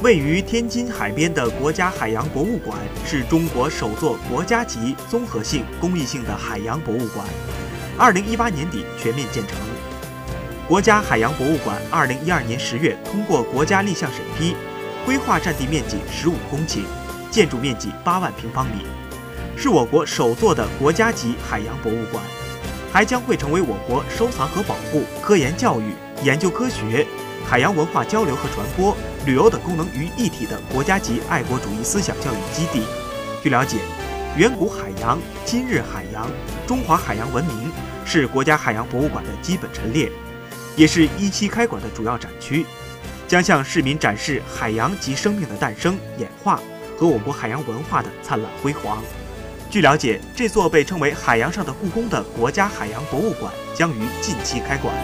位于天津海边的国家海洋博物馆是中国首座国家级综合性公益性的海洋博物馆，二零一八年底全面建成。国家海洋博物馆二零一二年十月通过国家立项审批，规划占地面积十五公顷，建筑面积八万平方米，是我国首座的国家级海洋博物馆，还将会成为我国收藏和保护、科研教育、研究科学。海洋文化交流和传播、旅游等功能于一体的国家级爱国主义思想教育基地。据了解，远古海洋、今日海洋、中华海洋文明是国家海洋博物馆的基本陈列，也是一期开馆的主要展区，将向市民展示海洋及生命的诞生、演化和我国海洋文化的灿烂辉煌。据了解，这座被称为“海洋上的故宫”的国家海洋博物馆将于近期开馆。